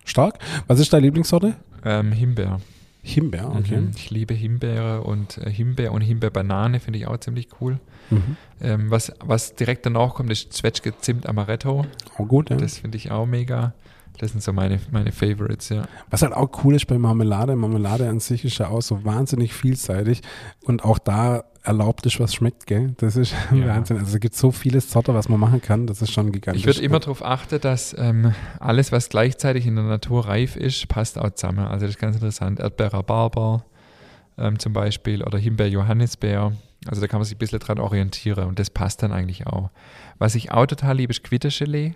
Stark. Was ist deine Lieblingssorte? Ähm, Himbeer. Himbeer, okay. Mhm. Ich liebe Himbeere und äh, Himbeer und Himbeerbanane finde ich auch ziemlich cool. Mhm. Ähm, was, was direkt danach kommt, ist Zwetschge Zimt Amaretto. Auch gut, ja. Das finde ich auch mega. Das sind so meine, meine Favorites, ja. Was halt auch cool ist bei Marmelade, Marmelade an sich ist ja auch so wahnsinnig vielseitig und auch da erlaubt ist, was schmeckt, gell? Das ist Ja. Wahnsinn. Also es gibt so vieles Sorte, was man machen kann, das ist schon gigantisch. Ich würde immer darauf achten, dass ähm, alles, was gleichzeitig in der Natur reif ist, passt auch zusammen. Also das ist ganz interessant. Erdbeer Rhabarber ähm, zum Beispiel oder Himbeer Johannisbeer. Also da kann man sich ein bisschen dran orientieren und das passt dann eigentlich auch. Was ich auch total liebe, ist Quittergelee.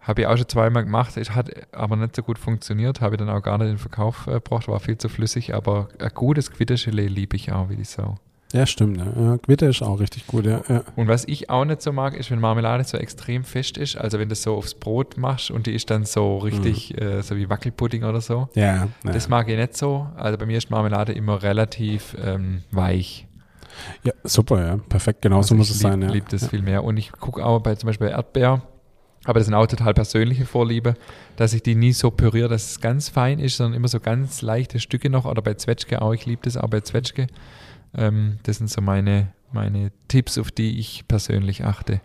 Habe ich auch schon zweimal gemacht, es hat aber nicht so gut funktioniert, habe ich dann auch gar nicht in den Verkauf äh, gebracht, war viel zu flüssig, aber ein gutes Quittergelee liebe ich auch wie die Sau. Ja, stimmt. Ja. Quitte ist auch richtig gut, ja. ja. Und was ich auch nicht so mag, ist, wenn Marmelade so extrem fest ist. Also wenn du das so aufs Brot machst und die ist dann so richtig, äh, so wie Wackelpudding oder so. Ja, ja. Das mag ich nicht so. Also bei mir ist Marmelade immer relativ ähm, weich. ja, super, ja. Perfekt, genau so Also muss ich es lieb, sein. Ja. lieb das ja. viel mehr. Und ich gucke auch bei zum Beispiel bei Erdbeer, aber das sind auch total persönliche Vorliebe, dass ich die nie so püriere, dass es ganz fein ist, sondern immer so ganz leichte Stücke noch. Oder bei Zwetschge auch. Ich liebe das auch bei Zwetschge. Ähm, das sind so meine, meine Tipps, auf die ich persönlich achte.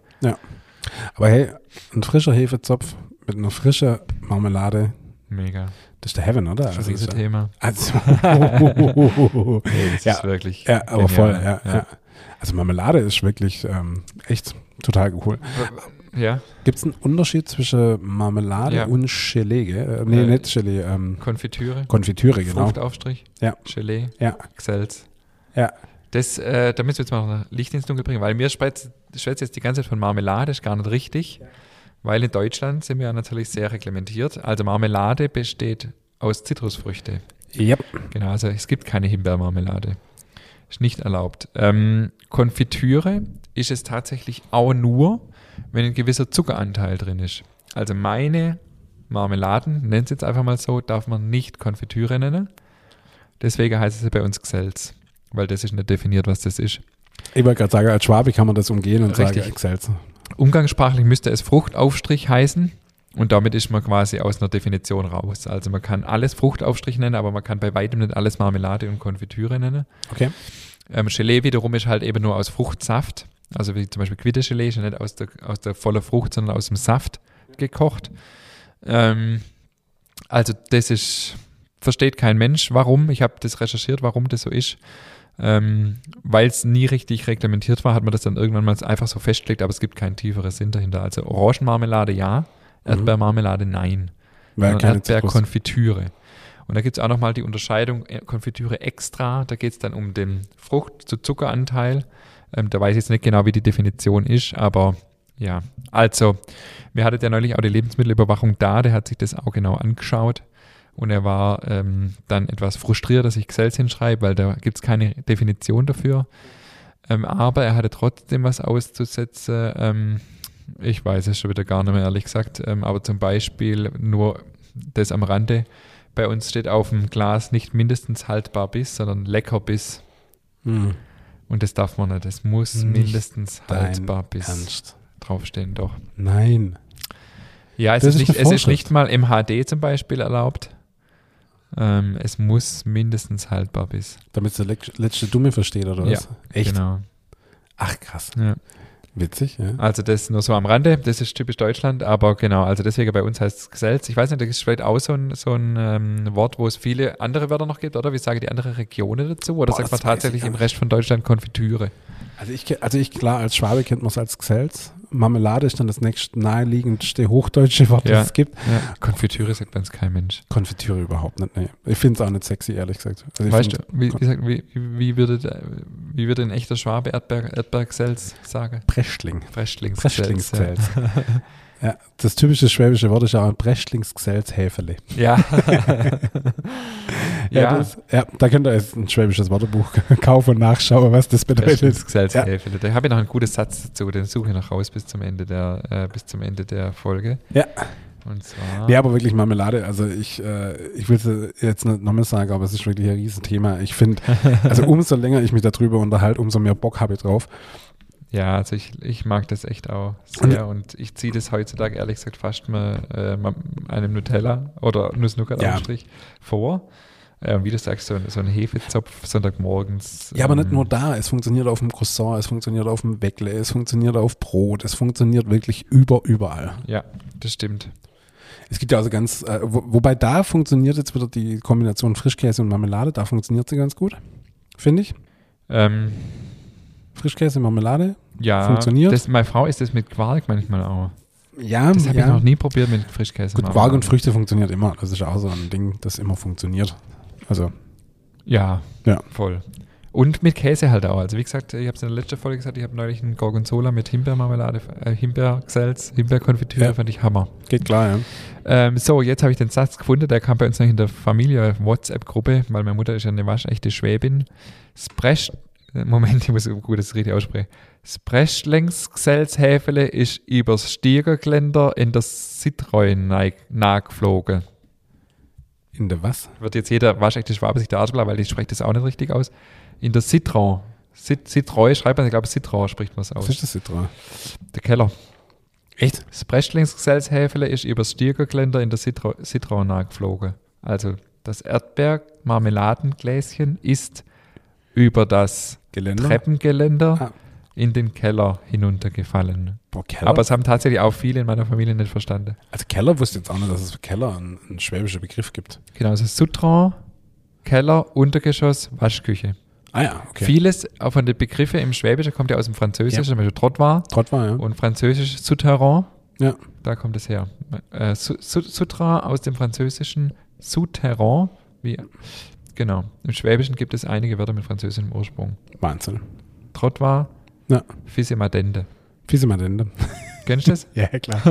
Aber hey, ein frischer Hefezopf mit einer frischen Marmelade, Mega. das ist der Heaven, oder? Das ist ein Also, Riesenthema. also, Nee, das Ja. ist wirklich. ja, aber genial, voll, ja, ja. Also Marmelade ist wirklich ähm, echt total cool. Ja, Gibt es einen Unterschied zwischen Marmelade Ja. und Gelee? Äh, nee, Äh, nicht Gelee, ähm, Konfitüre, Konfitüre, genau. Fruchtaufstrich, Ja. Gelee, Ja. Xels. Ja. Das, äh, da müssen wir jetzt mal noch Licht ins Dunkel bringen, weil mir schwätzt jetzt die ganze Zeit von Marmelade, ist gar nicht richtig, weil in Deutschland sind wir ja natürlich sehr reglementiert. Also Marmelade besteht aus Zitrusfrüchte. Yep. Genau, also es gibt keine Himbeermarmelade. Ist nicht erlaubt. Ähm, Konfitüre ist es tatsächlich auch nur, wenn ein gewisser Zuckeranteil drin ist. Also meine Marmeladen, nennt es jetzt einfach mal so, darf man nicht Konfitüre nennen. Deswegen heißt es ja bei uns Xels, weil das ist nicht definiert, was das ist. Ich wollte gerade sagen, als Schwabe kann man das umgehen und Richtig. sagen Excelsior. Umgangssprachlich müsste es Fruchtaufstrich heißen. Und damit ist man quasi aus einer Definition raus. Also man kann alles Fruchtaufstrich nennen, aber man kann bei weitem nicht alles Marmelade und Konfitüre nennen. Okay. Ähm, Gelee wiederum ist halt eben nur aus Fruchtsaft. Also wie zum Beispiel Quitte-Gelee ist ja nicht aus der, aus der voller Frucht, sondern aus dem Saft gekocht. Ähm, also das ist, versteht kein Mensch, warum. Ich habe das recherchiert, warum das so ist. Ähm, Weil es nie richtig reglementiert war, hat man das dann irgendwann mal einfach so festgelegt, aber es gibt keinen tieferen Sinn dahinter. Also Orangenmarmelade ja, Erdbeermarmelade nein. Weil. Erdbeerkonfitüre. Und da gibt es auch nochmal die Unterscheidung äh, Konfitüre extra. Da geht es dann um den Frucht- zu Zuckeranteil. Ähm, da weiß ich jetzt nicht genau, wie die Definition ist, aber ja. Also, wir hatten ja neulich auch die Lebensmittelüberwachung da, der hat sich das auch genau angeschaut. Und er war ähm, dann etwas frustriert, dass ich Xels hinschreibe, weil da gibt es keine Definition dafür. Ähm, aber er hatte trotzdem was auszusetzen. Ähm, ich weiß es schon wieder gar nicht mehr, ehrlich gesagt. Ähm, aber zum Beispiel nur das am Rande. Bei uns steht auf dem Glas nicht mindestens haltbar bis, sondern lecker bis. Hm. Und das darf man nicht. Es muss Nicht mindestens haltbar bis Ernst. draufstehen, doch. Nein. Ja, es, ist, ist nicht, es ist nicht mal im HD zum Beispiel erlaubt. Ähm, es muss mindestens haltbar bis. Damit der le- letzte Dumme versteht, oder was? Echt? Genau. Ach, krass. Ja. Witzig, ja. Also das nur so am Rande, das ist typisch Deutschland, aber genau, also deswegen bei uns heißt es Geselz. Ich weiß nicht, das ist vielleicht auch so ein, so ein ähm, Wort, wo es viele andere Wörter noch gibt, oder? Wie sagen die anderen Regionen dazu? Oder Boah, sagt man tatsächlich im. Rest von Deutschland Konfitüre? Also ich, also ich, klar, als Schwabe kennt man es als Xels. Marmelade ist dann das nächst naheliegendste hochdeutsche Wort, Ja. das es gibt. Ja. Konfitüre sagt bei uns kein Mensch. Konfitüre überhaupt nicht, nee. Ich finde es auch nicht sexy, ehrlich gesagt. Also Weißt du, wie, wie, sagt- wie, wie, würde, wie würde ein echter Schwabe Erdbeergesels sagen? Preschling. Freschlings. Preschlingsgselz. ja, das typische schwäbische Wort ist auch ein Preschlingsgselz Häferle. Ja. Ja, ja. das, ja, da könnt ihr jetzt ein schwäbisches Wörterbuch kaufen und nachschauen, was das bedeutet. Freschlingsgesels. Ja. Da habe ich noch einen guten Satz dazu, den suche ich noch raus bis zum Ende der, äh, bis zum Ende der Folge. Ja. Und zwar. Ja, aber wirklich Marmelade. Also ich, äh, ich will es jetzt nicht nochmal sagen, aber es ist wirklich ein Riesenthema. Ich finde, also umso länger ich mich darüber unterhalte, umso mehr Bock habe ich drauf. Ja, also ich, ich mag das echt auch sehr und ich ziehe das heutzutage ehrlich gesagt fast mal äh, mal einem Nutella oder Nuss-Nougat-Aufstrich vor. Äh, wie du sagst, so, ein- so ein Hefezopf Sonntagmorgens. Ja, aber nicht ähm, nur da. Es funktioniert auf dem Croissant, es funktioniert auf dem Weckle, es funktioniert auf Brot, es funktioniert wirklich über, überall. Ja, das stimmt. Es gibt ja also ganz, äh, wo, wobei da funktioniert jetzt wieder die Kombination Frischkäse und Marmelade, da funktioniert sie ganz gut, finde ich. Ähm, Frischkäse, Marmelade. ja, Funktioniert? Das, meine Frau isst das mit Quark manchmal auch. Ja, Das habe ja. ich noch nie probiert mit Frischkäse. Gut. Quark und Früchte funktioniert immer. Das ist auch so ein Ding, das immer funktioniert. Also, Ja, Ja. voll. Und mit Käse halt auch. Also wie gesagt, ich habe es in der letzten Folge gesagt, ich habe neulich einen Gorgonzola mit Himbeermarmelade, äh, Himbeergesalz, Himbeerkonfitüre, Ja. fand ich Hammer. geht klar, ja. Ähm, so, jetzt habe ich den Satz gefunden, der kam bei uns noch in der Familie-WhatsApp-Gruppe, weil meine Mutter ist ja eine waschechte Schwäbin. Spresch, äh, Moment, ich muss gut das richtig aussprechen. Spreschlingsgeselshäfele ist übers Stiegergeländer in der Citroën nachgeflogen. In der was? Wird jetzt jeder waschechte Schwabe sich der Arsch bleiben, weil ich spreche das auch nicht richtig aus. In der Citron. Cit Citroën schreibt man, ich glaube Citron spricht man es Was aus. ist das Citron? Der Keller. Echt? Das Breschlingsgeselshäfele ist übers Stiergergeländer in der Citro Citron nachgeflogen. Also das Erdbeer-Marmeladengläschen ist über das Geländer? Treppengeländer Ah. In den Keller hinuntergefallen. Boah, Keller? Aber es haben tatsächlich auch viele in meiner Familie nicht verstanden. also Keller wusste jetzt auch nicht, dass es für Keller einen, einen schwäbischen Begriff gibt. Genau, also Sutron, Keller, Untergeschoss, Waschküche. Ah ja, okay. Vieles von den Begriffen im Schwäbischen kommt ja aus dem Französischen, zum Beispiel Trottoir Trott war, ja. und Französisch Souterrain. Ja. Da kommt es her. Äh, Su- Su- Souterrain aus dem Französischen Souterrain. Wie, genau. Im Schwäbischen gibt es einige Wörter mit französischem Ursprung. Wahnsinn. Trottoir, Ja. Fissimadende. Fiese Madende. Kennst du das? Ja, klar.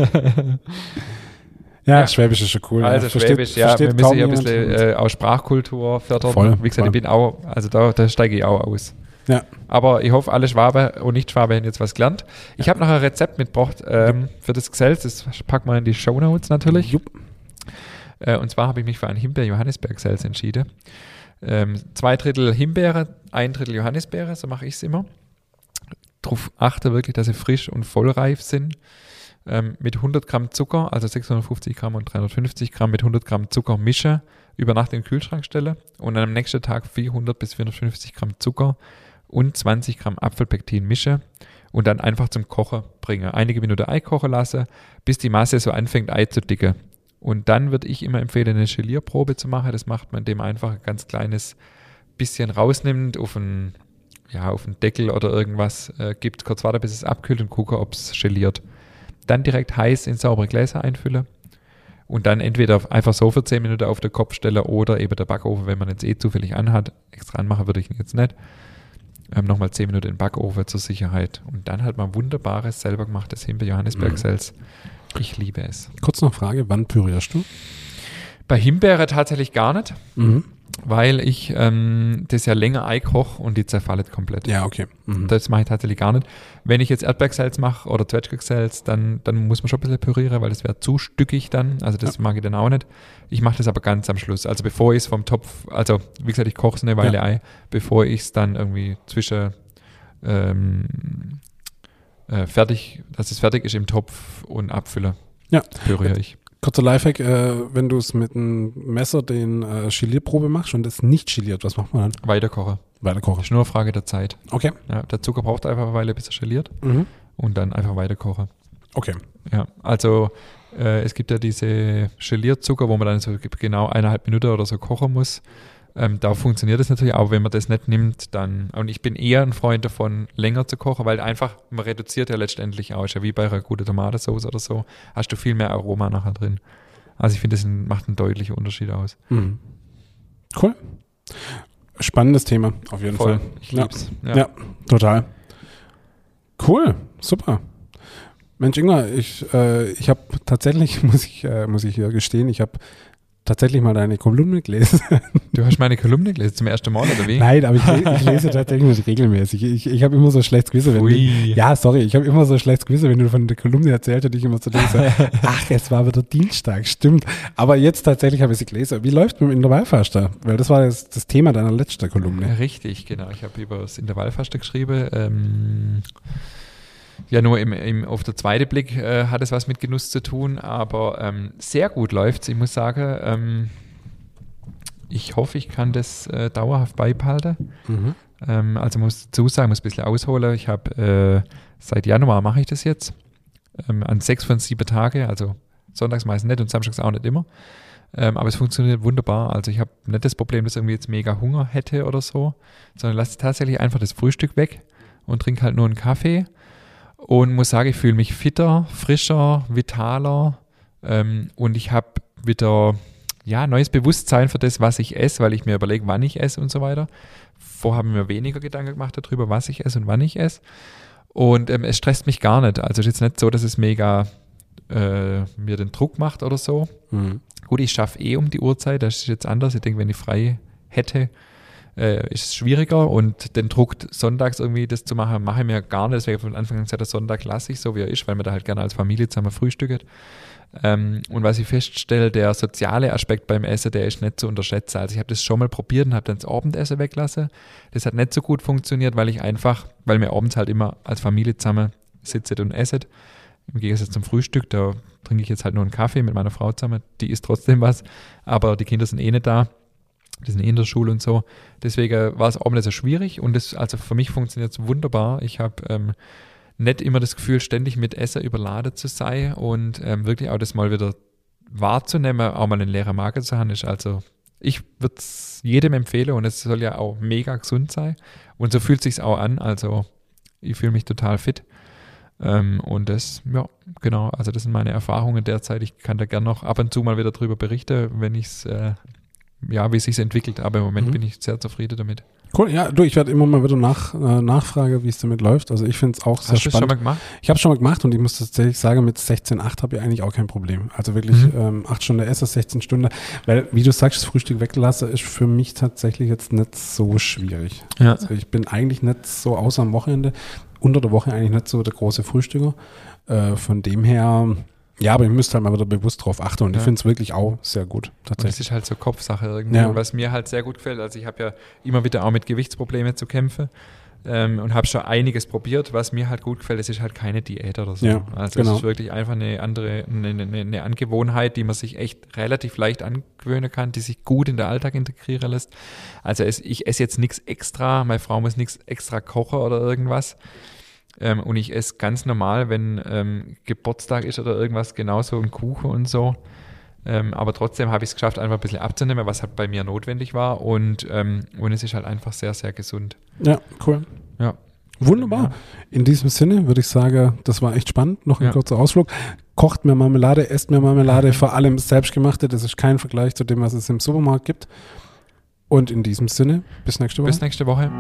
ja, Ja. Schwäbisch ist schon cool. Also ja. Versteht- Schwäbisch, ja, versteht wir müssen hier ein bisschen äh, auch Sprachkultur fördern. Voll, Wie gesagt, voll. ich bin auch, also da, da steige ich auch aus. Ja. Aber ich hoffe, alle Schwabe und Nicht-Schwabe haben jetzt was gelernt. Ich habe noch ein Rezept mitgebracht ähm, für das Gesells. Das packen wir in die Show Notes natürlich. Jupp. Äh, und zwar habe ich mich für ein Himbeer-Johannisbeer-Gesells entschieden. Ähm, zwei Drittel Himbeere, ein Drittel Johannisbeere, so mache ich es immer. Darauf achte wirklich, dass sie frisch und vollreif sind. Ähm, mit 100 Gramm Zucker, also 650 Gramm und 350 Gramm mit 100 Gramm Zucker mische, über Nacht in den Kühlschrank stelle und dann am nächsten Tag 400 bis 450 Gramm Zucker und 20 Gramm Apfelpektin mische und dann einfach zum Kochen bringe. Einige Minuten Ei kochen lasse, bis die Masse so anfängt Ei zu dicken. Und dann würde ich immer empfehlen, eine Gelierprobe zu machen. Das macht man, indem man einfach ein ganz kleines bisschen rausnimmt, auf einen, ja, auf einen Deckel oder irgendwas äh, gibt, kurz warten, bis es abkühlt und gucke, ob es geliert. Dann direkt heiß in saubere Gläser einfüllen und dann entweder einfach so für 10 Minuten auf den Kopf stellen oder eben der Backofen, wenn man jetzt eh zufällig anhat. Extra anmachen würde ich ihn jetzt nicht. Ähm, nochmal 10 Minuten in den Backofen zur Sicherheit. Und dann halt mal wunderbares, selber gemachtes Himbeer Johannisberg Sels. Ich liebe es. Kurz noch Frage, wann pürierst du? Bei Himbeere tatsächlich gar nicht, Mhm. Weil ich ähm, das ja länger einkoche und die zerfallen komplett. Ja, okay. Mhm. Das mache ich tatsächlich gar nicht. Wenn ich jetzt Erdbeersalz mache oder Zwetschgensalz, dann, dann muss man schon ein bisschen pürieren, weil das wäre zu stückig dann. Also das mag ich dann auch nicht. Ich mache das aber ganz am Schluss. Also bevor ich es vom Topf, also wie gesagt, ich koche es eine Weile Ja. ein, bevor ich es dann irgendwie zwischen ähm, äh, fertig, dass es fertig ist im Topf und abfülle. Ja. Püriere ich. Kurzer Lifehack, äh, wenn du es mit einem Messer den äh, Gelierprobe machst und es nicht geliert, was macht man dann? Weiterkochen. Weiter kochen. Ist nur eine Frage der Zeit. Okay. Ja, der Zucker braucht einfach eine Weile, bis er geliert Mhm. und dann einfach weiterkochen. Okay. Ja, also äh, es gibt ja diese Gelierzucker, wo man dann so genau eineinhalb Minuten oder so kochen muss. Ähm, da funktioniert das natürlich, aber wenn man das nicht nimmt, dann, und ich bin eher ein Freund davon, länger zu kochen, weil einfach, man reduziert ja letztendlich auch, ist ja wie bei einer guten Tomatensauce oder so, hast du viel mehr Aroma nachher drin. Also ich finde, das macht einen deutlichen Unterschied aus. Mhm. Cool. Spannendes Thema, auf jeden Fall. Ich Ja. lieb's. Ja. Total. Cool, super. Mensch, Ingmar, ich, äh, ich habe tatsächlich, muss ich, äh, muss ich hier gestehen, ich habe tatsächlich mal deine Kolumne gelesen. Du hast meine Kolumne gelesen zum ersten Mal, oder wie? Nein, aber ich, ich lese tatsächlich nicht regelmäßig. Ich, ich habe immer so schlechtes Gewissen, wenn Ui. Ja, sorry, ich habe immer so schlechtes Gewissen, wenn du von der Kolumne erzählt und ich immer so denke, ach, es war wieder Dienstag, stimmt. Aber jetzt tatsächlich habe ich sie gelesen. Wie läuft mit dem Intervallfaster? Weil das war das, das Thema deiner letzten Kolumne. Richtig, genau. Ich habe über das Intervallfasten geschrieben. Ähm, ja, nur im, im, auf der zweiten Blick äh, hat es was mit Genuss zu tun, aber ähm, sehr gut läuft Ich muss sagen, ähm, ich hoffe, ich kann das äh, dauerhaft beibehalten. Mhm. Ähm, also muss dazu sagen, muss ein bisschen ausholen. Ich habe äh, seit Januar mache ich das jetzt ähm, an sechs von sieben Tage, also sonntags meist nicht und samstags auch nicht immer. Ähm, aber es funktioniert wunderbar. Also ich habe nicht das Problem, dass ich irgendwie jetzt mega Hunger hätte oder so, sondern lasse tatsächlich einfach das Frühstück weg und trinke halt nur einen Kaffee und muss sagen, ich fühle mich fitter, frischer, vitaler ähm, und ich habe wieder ja, neues Bewusstsein für das, was ich esse, weil ich mir überlege, wann ich esse und so weiter. Vorher habe ich mir weniger Gedanken gemacht darüber, was ich esse und wann ich esse. Und ähm, es stresst mich gar nicht. Also es ist jetzt nicht so, dass es mega äh, mir den Druck macht oder so. Mhm. Gut, ich schaffe eh um die Uhrzeit, das ist jetzt anders. Ich denke, wenn ich frei hätte, äh, ist es schwieriger und den Druck sonntags irgendwie das zu machen, mache ich mir gar nicht. Deswegen von Anfang an gesagt, der Sonntag lasse ich so, wie er ist, weil man da halt gerne als Familie zusammen frühstückt. Ähm, und was ich feststelle, der soziale Aspekt beim Essen, der ist nicht zu unterschätzen. Also ich habe das schon mal probiert und habe dann das Abendessen weglassen. Das hat nicht so gut funktioniert, weil ich einfach, weil wir abends halt immer als Familie zusammen sitzen und essen. Im Gegensatz zum Frühstück, da trinke ich jetzt halt nur einen Kaffee mit meiner Frau zusammen. Die isst trotzdem was, aber die Kinder sind eh nicht da. Die sind eh in der Schule und so. Deswegen war es Abendessen schwierig und das, also für mich funktioniert es wunderbar. Ich habe ähm, nicht immer das Gefühl, ständig mit Essen überladen zu sein und ähm, wirklich auch das mal wieder wahrzunehmen, auch mal einen leeren Magen zu haben, ist also, ich würde es jedem empfehlen und es soll ja auch mega gesund sein und so fühlt sich auch an, also ich fühle mich total fit ähm, und das, ja, genau, also das sind meine Erfahrungen derzeit, ich kann da gerne noch ab und zu mal wieder drüber berichten, wenn ich es, äh, ja, wie es sich entwickelt, aber im Moment Mhm. bin ich sehr zufrieden damit. Cool, ja, du, ich werde immer mal wieder nach, äh, nachfragen, wie es damit läuft. Also ich finde es auch sehr Hast du es schon spannend. mal gemacht? Ich habe es schon mal gemacht und ich muss tatsächlich sagen, mit 16,8 habe ich eigentlich auch kein Problem. Also wirklich Mhm. ähm, 8 Stunden Essen, 16 Stunden. Weil, wie du sagst, das Frühstück weglassen ist für mich tatsächlich jetzt nicht so schwierig. Ja. Also ich bin eigentlich nicht so, außer am Wochenende, unter der Woche eigentlich nicht so der große Frühstücker. Äh, von dem her, ja, aber ich müsste halt mal wieder bewusst drauf achten und ich Ja. finde es wirklich auch sehr gut, Und das tatsächlich. ist halt so Kopfsache irgendwie. Ja. Was mir halt sehr gut gefällt, also ich habe ja immer wieder auch mit Gewichtsproblemen zu kämpfen. ähm, und habe schon einiges probiert, was mir halt gut gefällt. Es ist halt keine Diät oder so. Ja, also genau. es ist wirklich einfach eine andere, eine, eine, eine Angewohnheit, die man sich echt relativ leicht angewöhnen kann, die sich gut in den Alltag integrieren lässt. Also es, ich esse jetzt nichts extra, meine Frau muss nichts extra kochen oder irgendwas. Ähm, und ich esse ganz normal, wenn ähm, Geburtstag ist oder irgendwas, genauso ein Kuchen und so. Ähm, aber trotzdem habe ich es geschafft, einfach ein bisschen abzunehmen, was halt bei mir notwendig war. Und, ähm, und es ist halt einfach sehr, sehr gesund. Ja, cool. Ja. Wunderbar. Ja. In diesem Sinne würde ich sagen, das war echt spannend. Noch ein Ja. kurzer Ausflug. Kocht mir Marmelade, esst mir Marmelade, vor allem selbstgemachte. Das ist kein Vergleich zu dem, was es im Supermarkt gibt. Und in diesem Sinne, bis nächste Woche. Bis nächste Woche.